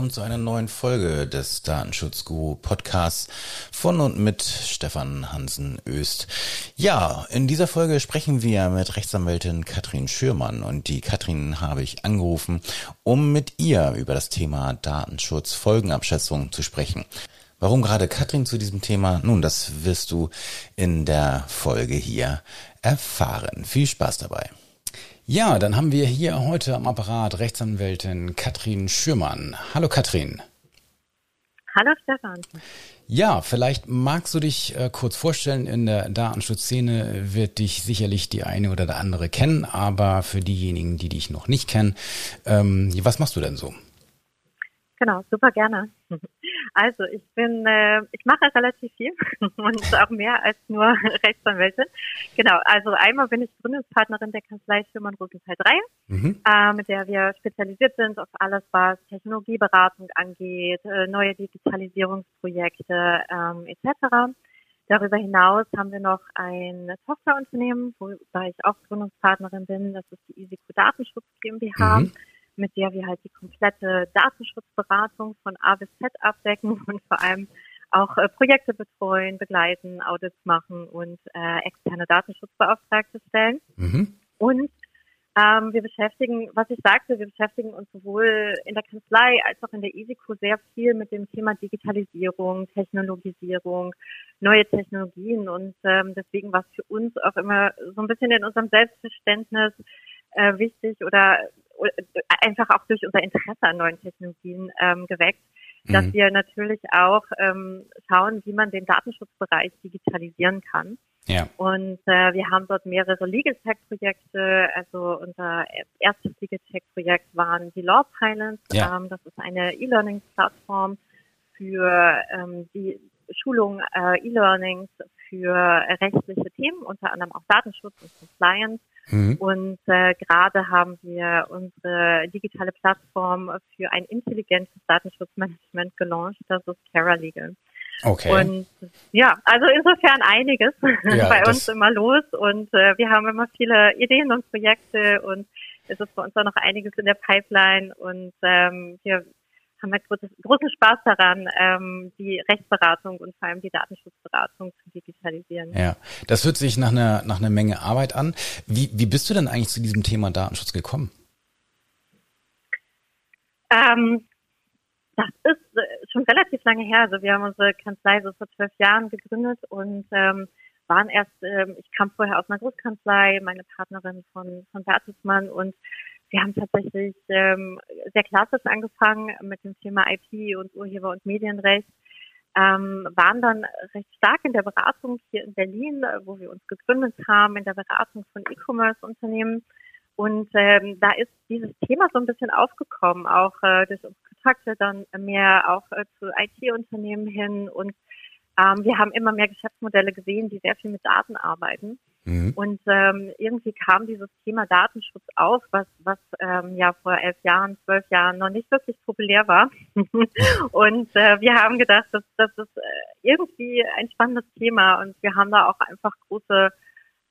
Willkommen zu einer neuen Folge des Datenschutzguru Podcasts von und mit Stefan Hansen Öst. Ja, in dieser Folge sprechen wir mit Rechtsanwältin Katrin Schürmann und die Katrin habe ich angerufen, um mit ihr über das Thema Datenschutz Folgenabschätzung zu sprechen. Warum gerade Katrin zu diesem Thema? Nun, das wirst du in der Folge hier erfahren. Viel Spaß dabei. Ja, dann haben wir hier heute am Apparat Rechtsanwältin Katrin Schürmann. Hallo Katrin. Hallo Stefan. Ja, vielleicht magst du dich äh, kurz vorstellen. In der Datenschutzszene wird dich sicherlich die eine oder der andere kennen, aber für diejenigen, die dich noch nicht kennen, ähm, was machst du denn so? Genau, super gerne. Also ich bin, äh, ich mache relativ viel und auch mehr als nur Rechtsanwältin. Genau, also einmal bin ich Gründungspartnerin der Kanzlei Schirmann Rosenthal 3, mhm. äh, mit der wir spezialisiert sind auf alles, was Technologieberatung angeht, äh, neue Digitalisierungsprojekte ähm, etc. Darüber hinaus haben wir noch ein Tochterunternehmen, wobei ich auch Gründungspartnerin bin. Das ist die Isiko Datenschutz GmbH. Mhm mit der wir halt die komplette Datenschutzberatung von A bis Z abdecken und vor allem auch äh, Projekte betreuen, begleiten, Audits machen und äh, externe Datenschutzbeauftragte stellen. Mhm. Und ähm, wir beschäftigen, was ich sagte, wir beschäftigen uns sowohl in der Kanzlei als auch in der ISICO sehr viel mit dem Thema Digitalisierung, Technologisierung, neue Technologien und ähm, deswegen war es für uns auch immer so ein bisschen in unserem Selbstverständnis äh, wichtig oder einfach auch durch unser Interesse an neuen Technologien ähm, geweckt, dass mhm. wir natürlich auch ähm, schauen, wie man den Datenschutzbereich digitalisieren kann. Ja. Und äh, wir haben dort mehrere Legal Tech Projekte. Also unser erstes Legal Tech Projekt waren die Law Pilots. Ja. Ähm, das ist eine E-Learning Plattform für ähm, die Schulung äh, E-Learnings für rechtliche Themen, unter anderem auch Datenschutz und Compliance. Mhm. Und äh, gerade haben wir unsere digitale Plattform für ein intelligentes Datenschutzmanagement gelauncht. Das ist Legal. Okay. Und ja, also insofern einiges ja, bei uns immer los und äh, wir haben immer viele Ideen und Projekte und es ist bei uns auch noch einiges in der Pipeline und ähm, wir haben wir großes, großen Spaß daran, ähm, die Rechtsberatung und vor allem die Datenschutzberatung zu digitalisieren. Ja, das hört sich nach einer, nach einer Menge Arbeit an. Wie, wie bist du denn eigentlich zu diesem Thema Datenschutz gekommen? Ähm, das ist äh, schon relativ lange her. Also wir haben unsere Kanzlei so vor zwölf Jahren gegründet und ähm, waren erst, ähm, ich kam vorher aus einer Großkanzlei, meine Partnerin von, von Bertelsmann und wir haben tatsächlich ähm, sehr klassisch angefangen mit dem Thema IP und Urheber- und Medienrecht, ähm, waren dann recht stark in der Beratung hier in Berlin, wo wir uns gegründet haben, in der Beratung von E-Commerce-Unternehmen. Und ähm, da ist dieses Thema so ein bisschen aufgekommen, auch äh, durch unsere Kontakte dann mehr auch äh, zu IT-Unternehmen hin. Und ähm, wir haben immer mehr Geschäftsmodelle gesehen, die sehr viel mit Daten arbeiten. Mhm. Und ähm, irgendwie kam dieses Thema Datenschutz auf, was, was ähm, ja vor elf Jahren, zwölf Jahren noch nicht wirklich populär war. und äh, wir haben gedacht, dass das ist äh, irgendwie ein spannendes Thema und wir haben da auch einfach große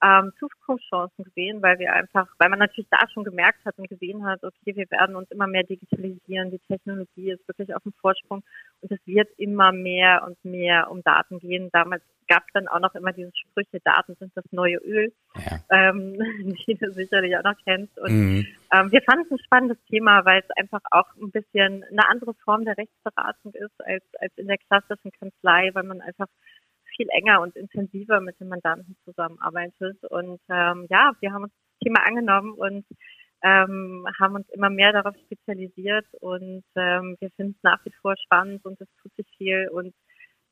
ähm, Zukunftschancen gesehen, weil wir einfach, weil man natürlich da schon gemerkt hat und gesehen hat, okay, wir werden uns immer mehr digitalisieren, die Technologie ist wirklich auf dem Vorsprung und es wird immer mehr und mehr um Daten gehen. Damals gab es dann auch noch immer diese Sprüche, Daten sind das neue Öl, ja. ähm, die du sicherlich auch noch kennst. Und mhm. ähm, wir fanden es ein spannendes Thema, weil es einfach auch ein bisschen eine andere Form der Rechtsberatung ist als, als in der klassischen Kanzlei, weil man einfach viel enger und intensiver mit den Mandanten zusammenarbeitet. Und ähm, ja, wir haben uns das Thema angenommen und ähm, haben uns immer mehr darauf spezialisiert und ähm, wir finden es nach wie vor spannend und es tut sich viel und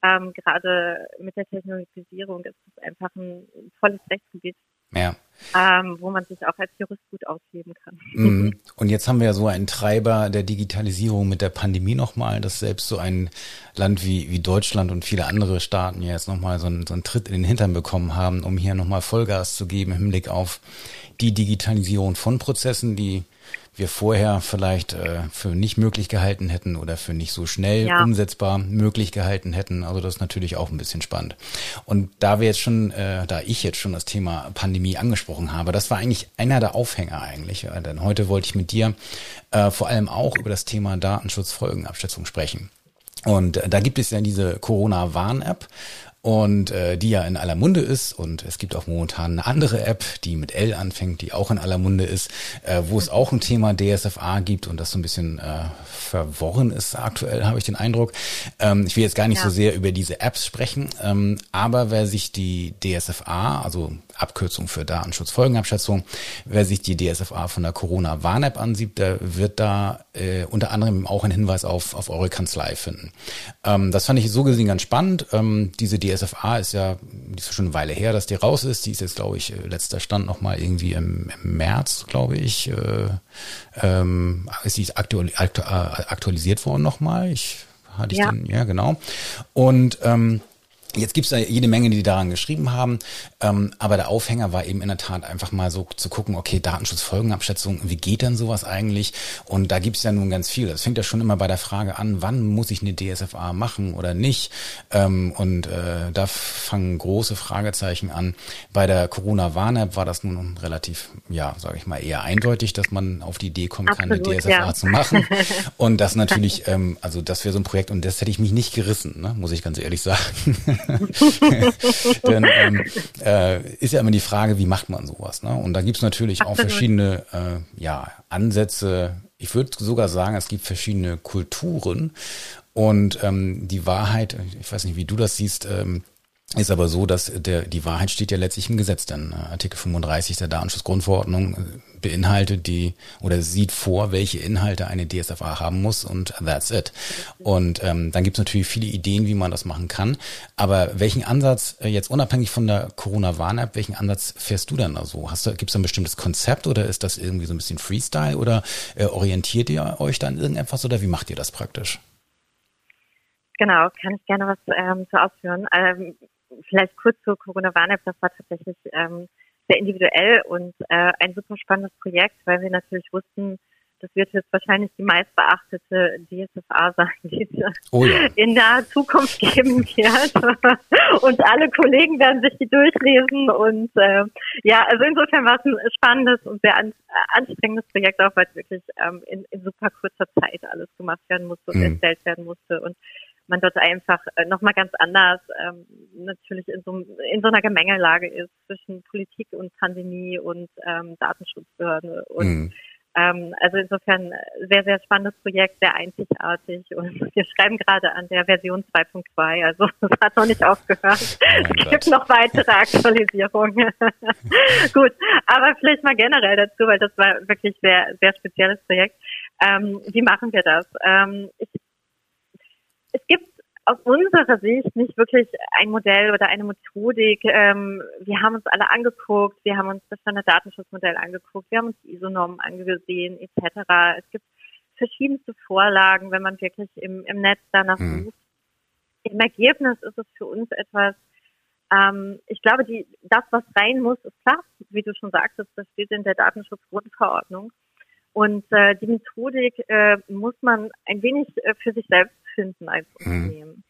ähm, gerade mit der Technologisierung ist es einfach ein tolles Rechtsgebiet. Ja. Ähm, wo man sich auch als Jurist gut ausleben kann. Mhm. Und jetzt haben wir ja so einen Treiber der Digitalisierung mit der Pandemie nochmal, dass selbst so ein Land wie, wie Deutschland und viele andere Staaten ja jetzt nochmal so einen, so einen Tritt in den Hintern bekommen haben, um hier nochmal Vollgas zu geben im Hinblick auf die Digitalisierung von Prozessen, die wir vorher vielleicht äh, für nicht möglich gehalten hätten oder für nicht so schnell ja. umsetzbar möglich gehalten hätten. Also das ist natürlich auch ein bisschen spannend. Und da wir jetzt schon, äh, da ich jetzt schon das Thema Pandemie angesprochen habe, das war eigentlich einer der Aufhänger eigentlich. Denn heute wollte ich mit dir äh, vor allem auch über das Thema Datenschutzfolgenabschätzung sprechen. Und äh, da gibt es ja diese Corona-Warn-App und äh, die ja in aller Munde ist und es gibt auch momentan eine andere App, die mit L anfängt, die auch in aller Munde ist, äh, wo es auch ein Thema DSFA gibt und das so ein bisschen äh, verworren ist aktuell, habe ich den Eindruck. Ähm, ich will jetzt gar nicht ja. so sehr über diese Apps sprechen, ähm, aber wer sich die DSFA, also Abkürzung für Datenschutzfolgenabschätzung, wer sich die DSFA von der Corona-Warn-App ansieht, der wird da äh, unter anderem auch einen Hinweis auf, auf eure Kanzlei finden. Ähm, das fand ich so gesehen ganz spannend. Ähm, diese DSFA ist ja, die ist schon eine Weile her, dass die raus ist. Die ist jetzt, glaube ich, äh, letzter Stand nochmal irgendwie im, im März, glaube ich, äh, ähm, ist die aktual, aktu, aktualisiert worden nochmal. Ich hatte ich ja. den, ja genau. Und ähm, Jetzt gibt's da jede Menge, die daran geschrieben haben, ähm, aber der Aufhänger war eben in der Tat einfach mal so zu gucken, okay, Datenschutzfolgenabschätzung, wie geht denn sowas eigentlich? Und da gibt's ja nun ganz viel. Das fängt ja schon immer bei der Frage an, wann muss ich eine DSFA machen oder nicht? Ähm, und äh, da fangen große Fragezeichen an. Bei der Corona-Warn-App war das nun relativ, ja, sage ich mal, eher eindeutig, dass man auf die Idee kommen kann, Absolut, eine DSFA ja. zu machen. Und das natürlich, ähm, also das wäre so ein Projekt und das hätte ich mich nicht gerissen, ne? muss ich ganz ehrlich sagen. Denn ähm, äh, ist ja immer die Frage, wie macht man sowas? Ne? Und da gibt's natürlich auch verschiedene äh, ja, Ansätze. Ich würde sogar sagen, es gibt verschiedene Kulturen. Und ähm, die Wahrheit, ich weiß nicht, wie du das siehst, ähm, ist aber so, dass der, die Wahrheit steht ja letztlich im Gesetz. Denn äh, Artikel 35 der Datenschutzgrundverordnung äh, beinhaltet die oder sieht vor, welche Inhalte eine DSFA haben muss und that's it. Und ähm, dann gibt es natürlich viele Ideen, wie man das machen kann. Aber welchen Ansatz, äh, jetzt unabhängig von der Corona-Warn-App, welchen Ansatz fährst du dann da so? Hast du, gibt es ein bestimmtes Konzept oder ist das irgendwie so ein bisschen Freestyle oder äh, orientiert ihr euch dann irgendetwas oder wie macht ihr das praktisch? Genau, kann ich gerne was ähm, zu ausführen. Ähm, vielleicht kurz zur Corona-Warn-App, das war tatsächlich ähm, sehr individuell und äh, ein super spannendes Projekt, weil wir natürlich wussten, das wird jetzt wahrscheinlich die meistbeachtete DSFA sein, die es oh ja. in der Zukunft geben wird. und alle Kollegen werden sich die durchlesen. Und äh, ja, also insofern war es ein spannendes und sehr an, anstrengendes Projekt, auch weil es wirklich ähm, in, in super kurzer Zeit alles gemacht werden musste und mhm. erstellt werden musste. Und man dort einfach äh, nochmal ganz anders ähm, natürlich in so, in so einer Gemengelage ist zwischen Politik und Pandemie und ähm, Datenschutzbehörde und mhm. ähm, also insofern sehr, sehr spannendes Projekt, sehr einzigartig und wir schreiben gerade an der Version 2.2, also es hat noch nicht aufgehört. Oh es gibt noch weitere Aktualisierungen. Gut, aber vielleicht mal generell dazu, weil das war wirklich sehr, sehr spezielles Projekt. Ähm, wie machen wir das? Ähm, ich es gibt aus unserer Sicht nicht wirklich ein Modell oder eine Methodik. Ähm, wir haben uns alle angeguckt, wir haben uns das Standarddatenschutzmodell angeguckt, wir haben uns die ISO-Normen angesehen etc. Es gibt verschiedenste Vorlagen, wenn man wirklich im, im Netz danach mhm. sucht. Im Ergebnis ist es für uns etwas, ähm, ich glaube, die, das, was rein muss, ist klar, wie du schon sagtest, das steht in der Datenschutzgrundverordnung. Und äh, die Methodik äh, muss man ein wenig äh, für sich selbst finden als mhm. Unternehmen.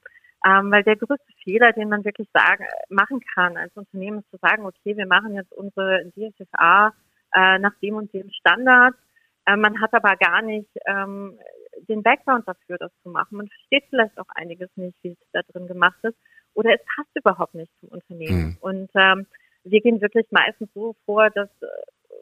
Ähm, weil der größte Fehler, den man wirklich sagen, machen kann als Unternehmen, ist zu sagen, okay, wir machen jetzt unsere DSFA äh, nach dem und dem Standard. Äh, man hat aber gar nicht ähm, den Background dafür, das zu machen. Man versteht vielleicht auch einiges nicht, wie es da drin gemacht ist. Oder es passt überhaupt nicht zum Unternehmen. Mhm. Und ähm, wir gehen wirklich meistens so vor, dass äh,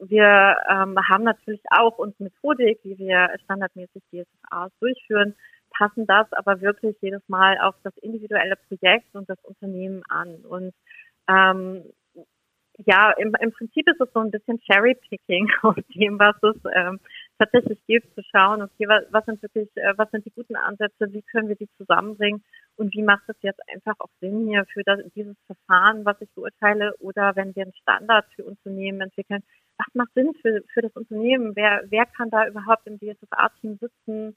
wir ähm, haben natürlich auch unsere Methodik, wie wir standardmäßig DSFAs durchführen, passen das aber wirklich jedes Mal auf das individuelle Projekt und das Unternehmen an. Und ähm, ja, im, im Prinzip ist es so ein bisschen Cherry-Picking aus dem, was es ähm, tatsächlich gibt, zu schauen, okay, was, was sind wirklich, äh, was sind die guten Ansätze, wie können wir die zusammenbringen und wie macht es jetzt einfach auch Sinn hier für das, dieses Verfahren, was ich beurteile, oder wenn wir einen Standard für Unternehmen entwickeln, was macht Sinn für, für das Unternehmen? Wer, wer kann da überhaupt im DSFA-Team sitzen?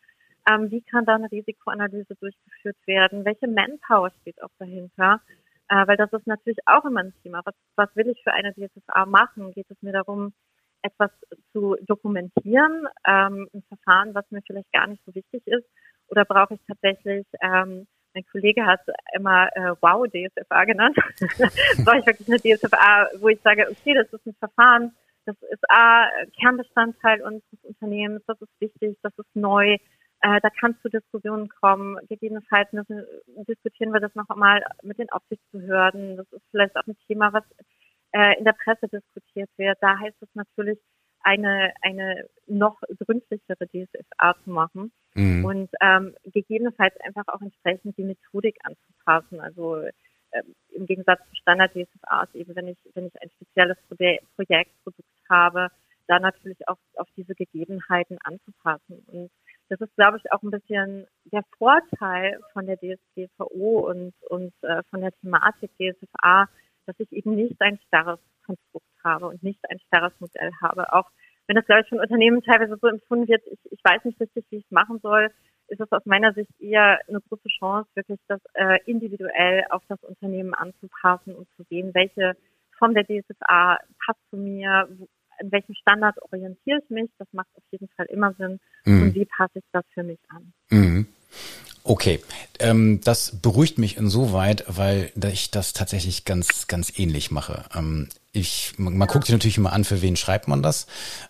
Ähm, wie kann da eine Risikoanalyse durchgeführt werden? Welche Manpower steht auch dahinter? Äh, weil das ist natürlich auch immer ein Thema. Was, was will ich für eine DSFA machen? Geht es mir darum, etwas zu dokumentieren, ähm, ein Verfahren, was mir vielleicht gar nicht so wichtig ist, oder brauche ich tatsächlich ähm, mein Kollege hat immer äh, Wow DSFA genannt. brauche ich wirklich eine DSFA, wo ich sage, okay, das ist ein Verfahren, das ist A, Kernbestandteil unseres Unternehmens, das ist wichtig, das ist neu, äh, da kann es zu Diskussionen kommen. Gegebenenfalls müssen, diskutieren wir das noch einmal mit den Aufsichtsbehörden. Das ist vielleicht auch ein Thema, was äh, in der Presse diskutiert wird. Da heißt es natürlich, eine, eine noch gründlichere DSFA zu machen mhm. und ähm, gegebenenfalls einfach auch entsprechend die Methodik anzupassen. Also äh, im Gegensatz zu Standard DSFAs eben, wenn ich, wenn ich ein spezielles Projekt, Produkt habe, da natürlich auch auf diese Gegebenheiten anzupassen. Und das ist, glaube ich, auch ein bisschen der Vorteil von der DSGVO und, und äh, von der Thematik DSFA, dass ich eben nicht ein starres Konstrukt habe und nicht ein starres Modell habe. Auch wenn das, glaube ich, von Unternehmen teilweise so empfunden wird, ich, ich weiß nicht richtig, wie ich es machen soll, ist es aus meiner Sicht eher eine große Chance, wirklich das äh, individuell auf das Unternehmen anzupassen und zu sehen, welche Form der DSFA passt zu mir, in welchem Standard orientiere ich mich, das macht auf jeden Fall immer Sinn mhm. und wie passe ich das für mich an. Mhm. Okay, ähm, das beruhigt mich insoweit, weil ich das tatsächlich ganz, ganz ähnlich mache. Ähm, ich, man, man ja. guckt sich natürlich immer an, für wen schreibt man das.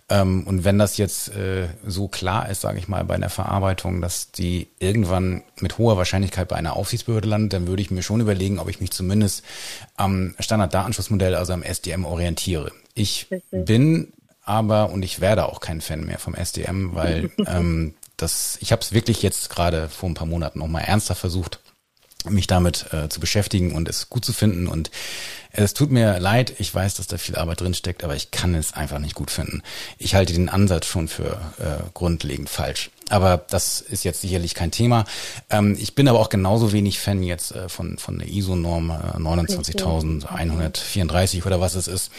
Ähm, und wenn das jetzt äh, so klar ist, sage ich mal, bei einer Verarbeitung, dass die irgendwann mit hoher Wahrscheinlichkeit bei einer Aufsichtsbehörde landet, dann würde ich mir schon überlegen, ob ich mich zumindest am Standarddatenschutzmodell, also am SDM, orientiere. Ich Richtig. bin aber und ich werde auch kein Fan mehr vom SDM, weil ähm, das, ich habe es wirklich jetzt gerade vor ein paar Monaten nochmal ernster versucht, mich damit äh, zu beschäftigen und es gut zu finden. Und es tut mir leid, ich weiß, dass da viel Arbeit drin steckt, aber ich kann es einfach nicht gut finden. Ich halte den Ansatz schon für äh, grundlegend falsch. Aber das ist jetzt sicherlich kein Thema. Ähm, ich bin aber auch genauso wenig Fan jetzt äh, von, von der ISO-Norm äh, 29134 oder was es ist.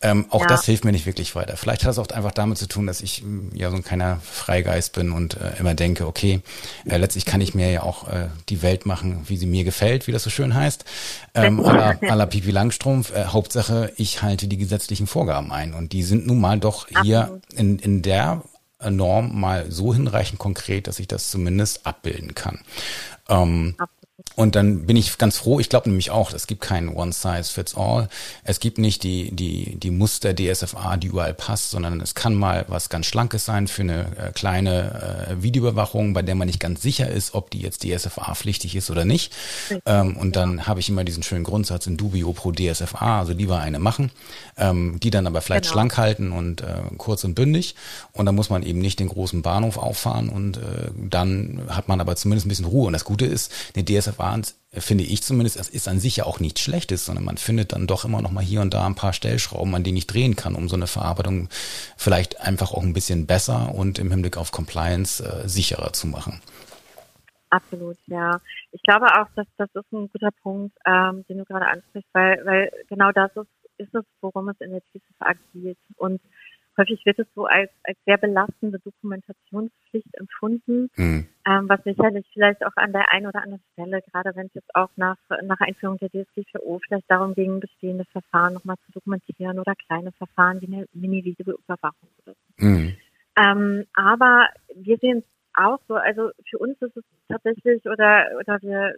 Ähm, auch ja. das hilft mir nicht wirklich weiter. Vielleicht hat es auch einfach damit zu tun, dass ich mm, ja so ein kleiner Freigeist bin und äh, immer denke, okay, äh, letztlich kann ich mir ja auch äh, die Welt machen, wie sie mir gefällt, wie das so schön heißt. Ähm, à la, à la Pipi Langstrumpf. Äh, Hauptsache, ich halte die gesetzlichen Vorgaben ein. Und die sind nun mal doch hier in, in der Norm mal so hinreichend konkret, dass ich das zumindest abbilden kann. Ähm, und dann bin ich ganz froh. Ich glaube nämlich auch, es gibt kein One Size Fits All. Es gibt nicht die die die Muster DSFA, die überall passt, sondern es kann mal was ganz Schlankes sein für eine äh, kleine äh, Videoüberwachung, bei der man nicht ganz sicher ist, ob die jetzt DSFA pflichtig ist oder nicht. Ähm, und dann habe ich immer diesen schönen Grundsatz in Dubio pro DSFA, also lieber eine machen, ähm, die dann aber vielleicht genau. schlank halten und äh, kurz und bündig. Und dann muss man eben nicht den großen Bahnhof auffahren und äh, dann hat man aber zumindest ein bisschen Ruhe. Und das Gute ist, eine DSFA Verfahrens, finde ich zumindest, es ist an sich ja auch nichts Schlechtes, sondern man findet dann doch immer noch mal hier und da ein paar Stellschrauben, an denen ich drehen kann, um so eine Verarbeitung vielleicht einfach auch ein bisschen besser und im Hinblick auf Compliance äh, sicherer zu machen. Absolut, ja. Ich glaube auch, dass das ist ein guter Punkt, ähm, den du gerade ansprichst, weil, weil genau das ist, ist es, worum es in der TCFA geht. Und häufig wird es so als, als sehr belastende Dokumentationspflicht empfunden, mhm. ähm, was sicherlich vielleicht auch an der einen oder anderen Stelle, gerade wenn es jetzt auch nach, nach Einführung der DSGVO vielleicht darum ging, bestehende Verfahren nochmal zu dokumentieren oder kleine Verfahren wie eine Mini-Videoüberwachung oder so. Mhm. Ähm, aber wir sehen es auch so, also für uns ist es tatsächlich oder, oder wir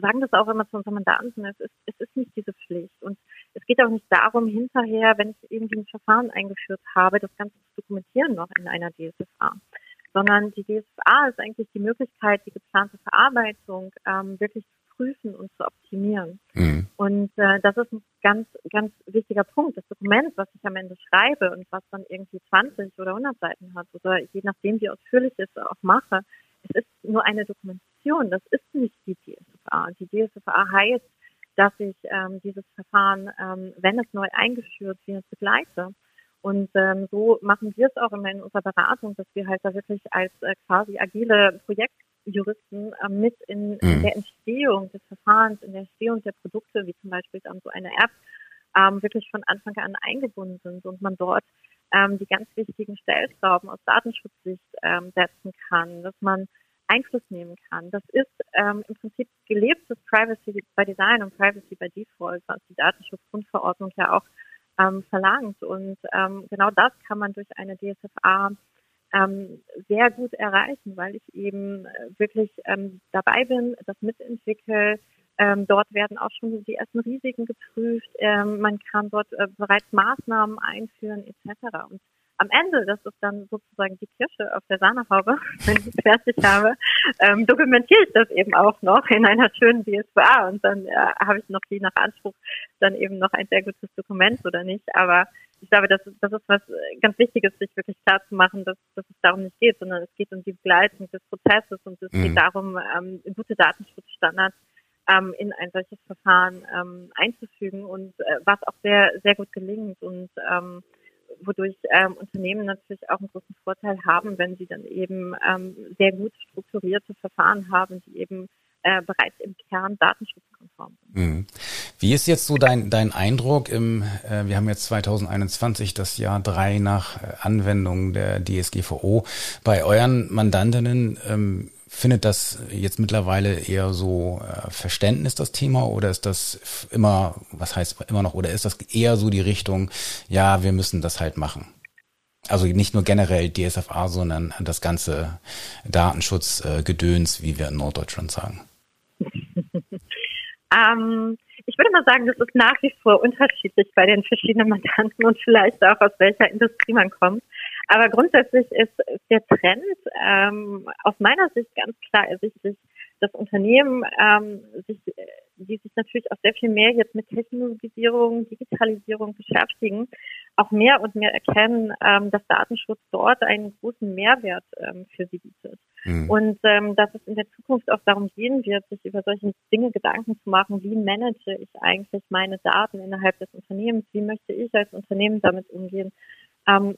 sagen das auch immer zu unseren Mandanten, es ist, es ist nicht diese Pflicht. Und es geht auch nicht darum, hinterher, wenn ich irgendwie ein Verfahren eingeführt habe, das Ganze zu dokumentieren noch in einer DSFA. Sondern die DSFA ist eigentlich die Möglichkeit, die geplante Verarbeitung ähm, wirklich zu prüfen und zu optimieren. Mhm. Und äh, das ist ein ganz, ganz wichtiger Punkt. Das Dokument, was ich am Ende schreibe und was dann irgendwie 20 oder 100 Seiten hat oder je nachdem, wie ausführlich ich es auch mache, es ist nur eine Dokumentation. Das ist nicht die DSFA. Die DSFA heißt, dass ich ähm, dieses Verfahren, ähm, wenn es neu eingeführt wird, begleite. Und ähm, so machen wir es auch immer in unserer Beratung, dass wir halt da wirklich als äh, quasi agile Projektjuristen äh, mit in, mhm. in, der Entstehung des Verfahrens, in der Entstehung der Produkte, wie zum Beispiel dann so eine App, ähm, wirklich von Anfang an eingebunden sind und man dort ähm, die ganz wichtigen Stellschrauben aus Datenschutzsicht ähm, setzen kann, dass man Einfluss nehmen kann. Das ist ähm, im Prinzip gelebtes Privacy by Design und Privacy by Default, was die Datenschutzgrundverordnung ja auch ähm, verlangt. Und ähm, genau das kann man durch eine DSFA ähm, sehr gut erreichen, weil ich eben wirklich ähm, dabei bin, das mitentwickle. Ähm, dort werden auch schon die ersten Risiken geprüft. Ähm, man kann dort äh, bereits Maßnahmen einführen etc. Und am Ende, das ist dann sozusagen die Kirsche auf der Sahnehaube, wenn ich es fertig habe, ähm, dokumentiere ich das eben auch noch in einer schönen DSVA und dann äh, habe ich noch je nach Anspruch dann eben noch ein sehr gutes Dokument oder nicht. Aber ich glaube, das ist, das ist was ganz Wichtiges, sich wirklich klar zu machen, dass, dass es darum nicht geht, sondern es geht um die Begleitung des Prozesses und es mhm. geht darum, ähm, gute Datenschutzstandards ähm, in ein solches Verfahren ähm, einzufügen und äh, was auch sehr, sehr gut gelingt und ähm, wodurch ähm, Unternehmen natürlich auch einen großen Vorteil haben, wenn sie dann eben ähm, sehr gut strukturierte Verfahren haben, die eben äh, bereits im Kern datenschutzkonform sind. Mhm. Wie ist jetzt so dein, dein Eindruck im, äh, wir haben jetzt 2021, das Jahr drei nach äh, Anwendung der DSGVO. Bei euren Mandantinnen, ähm, findet das jetzt mittlerweile eher so äh, Verständnis das Thema oder ist das immer, was heißt immer noch, oder ist das eher so die Richtung, ja, wir müssen das halt machen? Also nicht nur generell DSFA, sondern das ganze Datenschutzgedöns, äh, wie wir in Norddeutschland sagen. ähm, ich würde mal sagen, das ist nach wie vor unterschiedlich bei den verschiedenen Mandanten und vielleicht auch aus welcher Industrie man kommt. Aber grundsätzlich ist, der Trend ähm, aus meiner Sicht ganz klar ersichtlich, dass Unternehmen, ähm, sich, die sich natürlich auch sehr viel mehr jetzt mit Technologisierung, Digitalisierung beschäftigen, auch mehr und mehr erkennen, ähm, dass Datenschutz dort einen großen Mehrwert ähm, für sie bietet. Mhm. Und ähm, dass es in der Zukunft auch darum gehen wird, sich über solche Dinge Gedanken zu machen, wie manage ich eigentlich meine Daten innerhalb des Unternehmens, wie möchte ich als Unternehmen damit umgehen. Ähm,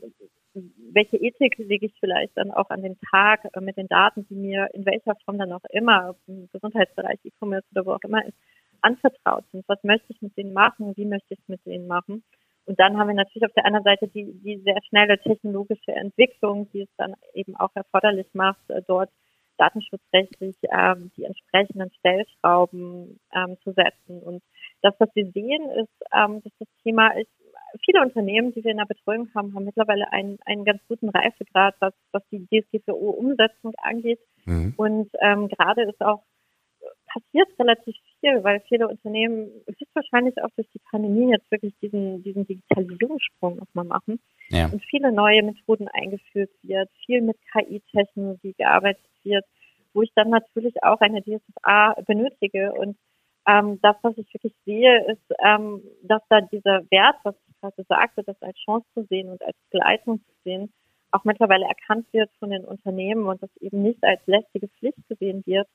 welche Ethik lege ich vielleicht dann auch an den Tag äh, mit den Daten, die mir in welcher Form dann auch immer, im Gesundheitsbereich, E-Commerce oder wo auch immer ist, anvertraut sind. Was möchte ich mit denen machen? Wie möchte ich es mit denen machen? Und dann haben wir natürlich auf der anderen Seite die, die sehr schnelle technologische Entwicklung, die es dann eben auch erforderlich macht, äh, dort datenschutzrechtlich ähm, die entsprechenden Stellschrauben ähm, zu setzen. Und das, was wir sehen, ist, ähm, dass das Thema ist, viele Unternehmen, die wir in der Betreuung haben, haben mittlerweile einen, einen ganz guten Reifegrad, was, was die DSGVO-Umsetzung angeht. Mhm. Und ähm, gerade ist auch passiert relativ viel, weil viele Unternehmen höchstwahrscheinlich auch durch die Pandemie jetzt wirklich diesen, diesen Digitalisierungssprung nochmal machen ja. und viele neue Methoden eingeführt wird, viel mit KI-Technologie gearbeitet wird, wo ich dann natürlich auch eine DSA benötige und ähm, das, was ich wirklich sehe, ist, ähm, dass da dieser Wert, was ich gerade sagte, das als Chance zu sehen und als Begleitung zu sehen, auch mittlerweile erkannt wird von den Unternehmen und das eben nicht als lästige Pflicht gesehen wird,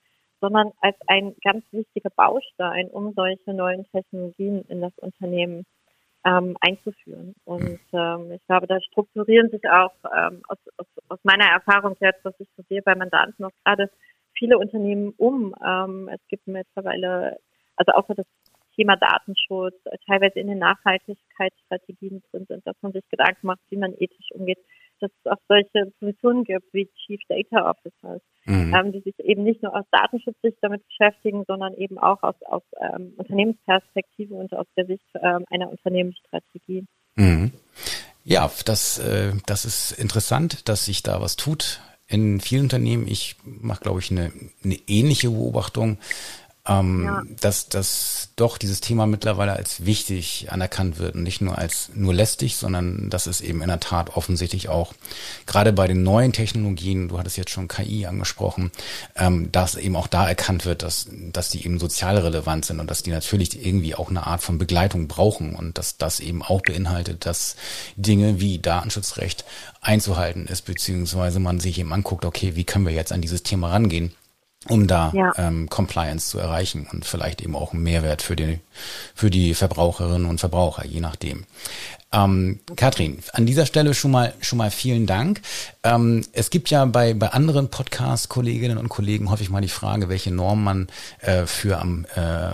sondern als ein ganz wichtiger Baustein, um solche neuen Technologien in das Unternehmen ähm, einzuführen. Und ähm, ich glaube, da strukturieren sich auch ähm, aus, aus, aus meiner Erfahrung jetzt, was ich so sehe bei Mandanten, auch gerade viele Unternehmen um. Ähm, es gibt mittlerweile also auch für das Thema Datenschutz, teilweise in den Nachhaltigkeitsstrategien drin sind, dass man sich Gedanken macht, wie man ethisch umgeht, dass es auch solche Positionen gibt wie Chief Data Officers, mhm. ähm, die sich eben nicht nur aus Datenschutzsicht damit beschäftigen, sondern eben auch aus, aus ähm, Unternehmensperspektive und aus der Sicht ähm, einer Unternehmensstrategie. Mhm. Ja, das, äh, das ist interessant, dass sich da was tut in vielen Unternehmen. Ich mache, glaube ich, eine, eine ähnliche Beobachtung ähm, ja. dass, dass doch dieses Thema mittlerweile als wichtig anerkannt wird und nicht nur als nur lästig, sondern dass es eben in der Tat offensichtlich auch gerade bei den neuen Technologien, du hattest jetzt schon KI angesprochen, ähm, dass eben auch da erkannt wird, dass, dass die eben sozial relevant sind und dass die natürlich irgendwie auch eine Art von Begleitung brauchen und dass das eben auch beinhaltet, dass Dinge wie Datenschutzrecht einzuhalten ist, beziehungsweise man sich eben anguckt, okay, wie können wir jetzt an dieses Thema rangehen? Um da ja. ähm, Compliance zu erreichen und vielleicht eben auch einen Mehrwert für die, für die Verbraucherinnen und Verbraucher, je nachdem. Ähm, Katrin, an dieser Stelle schon mal schon mal vielen Dank. Ähm, es gibt ja bei bei anderen Podcast-Kolleginnen und Kollegen häufig mal die Frage, welche Norm man äh, für am äh,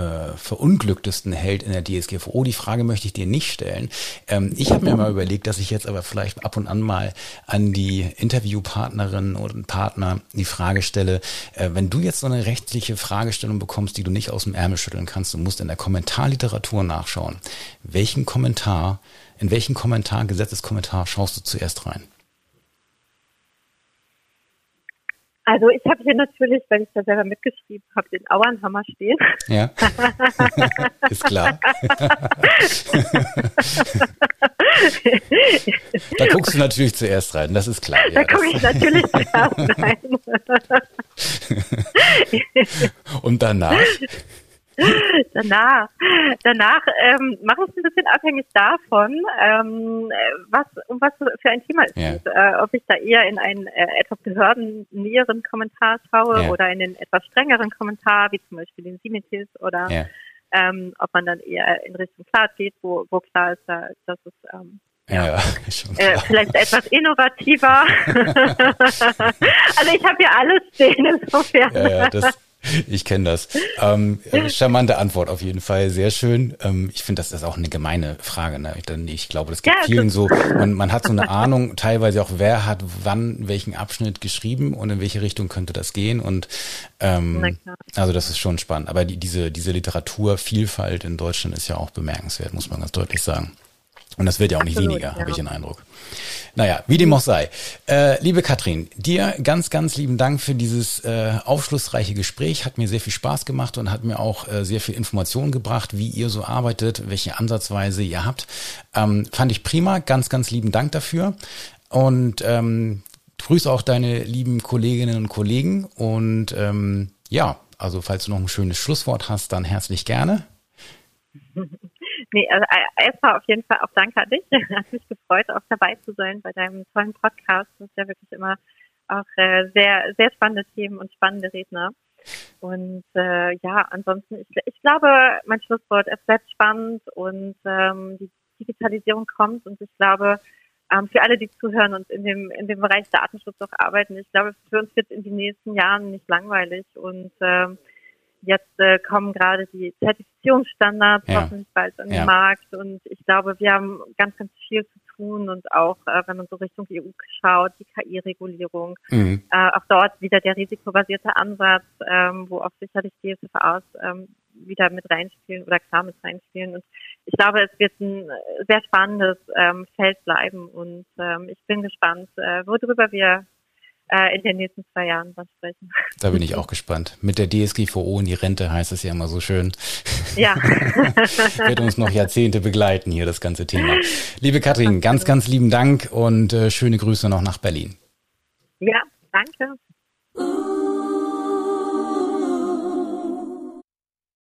äh, verunglücktesten hält in der DSGVO. Die Frage möchte ich dir nicht stellen. Ähm, ich habe mir mal überlegt, dass ich jetzt aber vielleicht ab und an mal an die Interviewpartnerinnen und Partner die Frage stelle, äh, wenn du jetzt so eine rechtliche Fragestellung bekommst, die du nicht aus dem Ärmel schütteln kannst, du musst in der Kommentarliteratur nachschauen. Welchen Kommentar, in welchen Kommentar, Gesetzeskommentar schaust du zuerst rein? Also ich habe hier natürlich, weil ich da selber mitgeschrieben habe, den Auernhammer stehen. Ja, ist klar. da guckst du natürlich zuerst rein, das ist klar. Da ja, gucke ich natürlich zuerst rein. Und danach? danach, danach ähm, mache ich es ein bisschen abhängig davon, ähm, was um was für ein Thema es geht. Äh, ob ich da eher in einen äh, etwas behördennäheren Kommentar schaue ja. oder in den etwas strengeren Kommentar, wie zum Beispiel den Simitis oder ja. ähm, ob man dann eher in Richtung klar geht, wo, wo klar ist, da, dass es ähm, ja, ja äh, vielleicht etwas innovativer. also ich habe hier alles stehen insofern. Ja, ja, das, ich kenne das. Ähm, äh, charmante Antwort auf jeden Fall, sehr schön. Ähm, ich finde, das ist auch eine gemeine Frage. Ne? Ich, ich glaube, das gibt ja, vielen so, man, man hat so eine Ahnung, teilweise auch, wer hat wann welchen Abschnitt geschrieben und in welche Richtung könnte das gehen. Und ähm, also das ist schon spannend. Aber die, diese, diese Literaturvielfalt in Deutschland ist ja auch bemerkenswert, muss man ganz deutlich sagen. Und das wird ja auch nicht Absolut, weniger, ja. habe ich den Eindruck. Naja, wie dem auch sei. Äh, liebe Katrin, dir ganz, ganz lieben Dank für dieses äh, aufschlussreiche Gespräch. Hat mir sehr viel Spaß gemacht und hat mir auch äh, sehr viel Informationen gebracht, wie ihr so arbeitet, welche Ansatzweise ihr habt. Ähm, fand ich prima. Ganz, ganz lieben Dank dafür. Und ähm, grüße auch deine lieben Kolleginnen und Kollegen. Und ähm, ja, also falls du noch ein schönes Schlusswort hast, dann herzlich gerne. Nee, also äh, erstmal auf jeden Fall auch danke an dich. Hat mich gefreut, auch dabei zu sein bei deinem tollen Podcast. Das ist ja wirklich immer auch äh, sehr, sehr spannende Themen und spannende Redner. Und äh, ja, ansonsten, ich, ich glaube, mein Schlusswort, es bleibt spannend und ähm, die Digitalisierung kommt und ich glaube, ähm, für alle, die zuhören und in dem, in dem Bereich Datenschutz auch arbeiten, ich glaube, für uns wird in den nächsten Jahren nicht langweilig und ähm, Jetzt äh, kommen gerade die Zertifizierungsstandards ja. hoffentlich bald an den ja. Markt und ich glaube, wir haben ganz, ganz viel zu tun und auch, äh, wenn man so Richtung EU schaut, die KI-Regulierung, mhm. äh, auch dort wieder der risikobasierte Ansatz, ähm, wo auch sicherlich DSVAs ähm, wieder mit reinspielen oder klar mit reinspielen. Und ich glaube, es wird ein sehr spannendes ähm, Feld bleiben und ähm, ich bin gespannt, äh, worüber wir äh, in den nächsten zwei Jahren was sprechen. Da bin ich auch gespannt. Mit der DSGVO in die Rente heißt es ja immer so schön. Ja. Wird uns noch Jahrzehnte begleiten hier, das ganze Thema. Liebe Katrin, ganz, ganz lieben Dank und äh, schöne Grüße noch nach Berlin. Ja, danke.